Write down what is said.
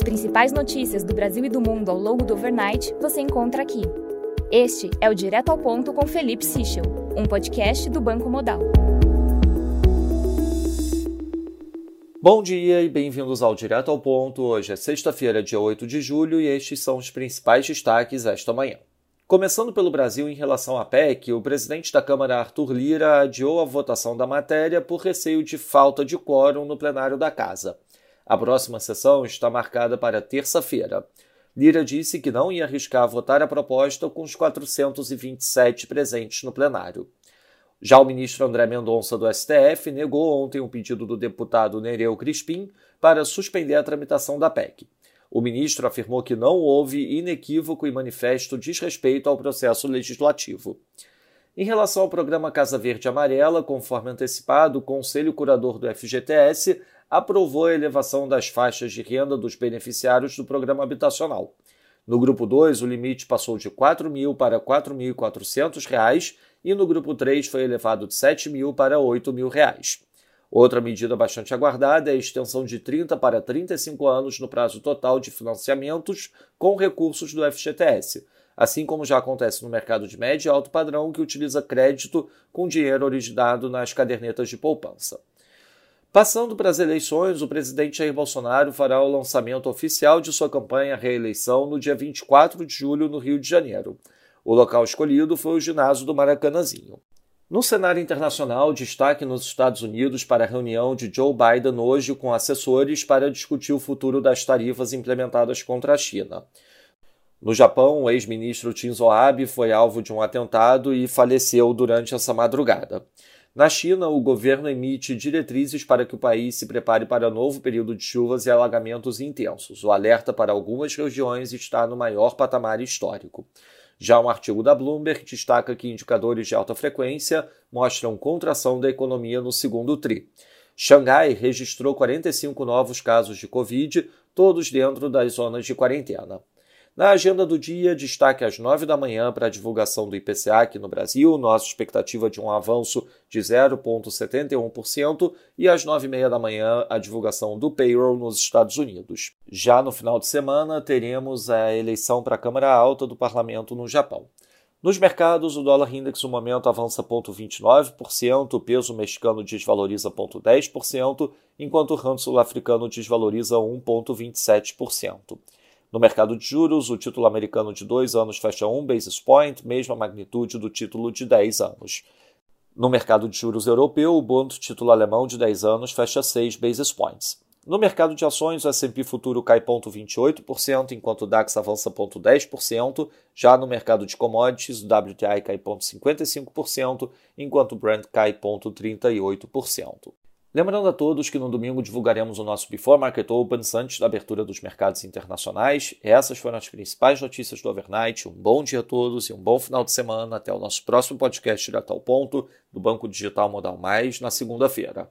As principais notícias do Brasil e do mundo ao longo do overnight você encontra aqui. Este é o Direto ao Ponto com Felipe Sichel, um podcast do Banco Modal. Bom dia e bem-vindos ao Direto ao Ponto. Hoje é sexta-feira, dia 8 de julho, e estes são os principais destaques esta manhã. Começando pelo Brasil em relação à PEC, o presidente da Câmara, Arthur Lira, adiou a votação da matéria por receio de falta de quórum no plenário da Casa. A próxima sessão está marcada para terça-feira. Lira disse que não ia arriscar votar a proposta com os 427 presentes no plenário. Já o ministro André Mendonça do STF negou ontem o pedido do deputado Nereu Crispim para suspender a tramitação da PEC. O ministro afirmou que não houve inequívoco e manifesto desrespeito ao processo legislativo. Em relação ao programa Casa Verde Amarela, conforme antecipado, o Conselho Curador do FGTS aprovou a elevação das faixas de renda dos beneficiários do programa habitacional. No grupo 2, o limite passou de R$ 4.000 para R$ 4.400 e no grupo 3 foi elevado de R$ 7.000 para R$ 8.000. Outra medida bastante aguardada é a extensão de 30 para 35 anos no prazo total de financiamentos com recursos do FGTS, assim como já acontece no mercado de médio e alto padrão que utiliza crédito com dinheiro originado nas cadernetas de poupança. Passando para as eleições, o presidente Jair Bolsonaro fará o lançamento oficial de sua campanha à reeleição no dia 24 de julho no Rio de Janeiro. O local escolhido foi o ginásio do Maracanãzinho. No cenário internacional, destaque nos Estados Unidos para a reunião de Joe Biden hoje com assessores para discutir o futuro das tarifas implementadas contra a China. No Japão, o ex-ministro Shinzo Abe foi alvo de um atentado e faleceu durante essa madrugada. Na China, o governo emite diretrizes para que o país se prepare para novo período de chuvas e alagamentos intensos. O alerta para algumas regiões está no maior patamar histórico. Já um artigo da Bloomberg destaca que indicadores de alta frequência mostram contração da economia no segundo TRI. Xangai registrou 45 novos casos de Covid, todos dentro das zonas de quarentena. Na agenda do dia, destaque às 9 da manhã para a divulgação do IPCA aqui no Brasil, nossa expectativa de um avanço de 0,71%, e às 9 e meia da manhã a divulgação do payroll nos Estados Unidos. Já no final de semana, teremos a eleição para a Câmara Alta do Parlamento no Japão. Nos mercados, o dólar index no momento avança 0,29%, o peso mexicano desvaloriza 0,10%, enquanto o rand sul-africano desvaloriza 1,27%. No mercado de juros, o título americano de 2 anos fecha 1 basis point, mesma magnitude do título de 10 anos. No mercado de juros europeu, o bond título alemão de 10 anos fecha 6 basis points. No mercado de ações, o S&P futuro cai 0,28%, enquanto o DAX avança 0,10%. Já no mercado de commodities, o WTI cai 0,55%, enquanto o Brent cai 0,38%. Lembrando a todos que no domingo divulgaremos o nosso Before Market Opens antes da abertura dos mercados internacionais. Essas foram as principais notícias do overnight. Um bom dia a todos e um bom final de semana. Até o nosso próximo podcast direto ao ponto do Banco Digital Modal Mais na segunda-feira.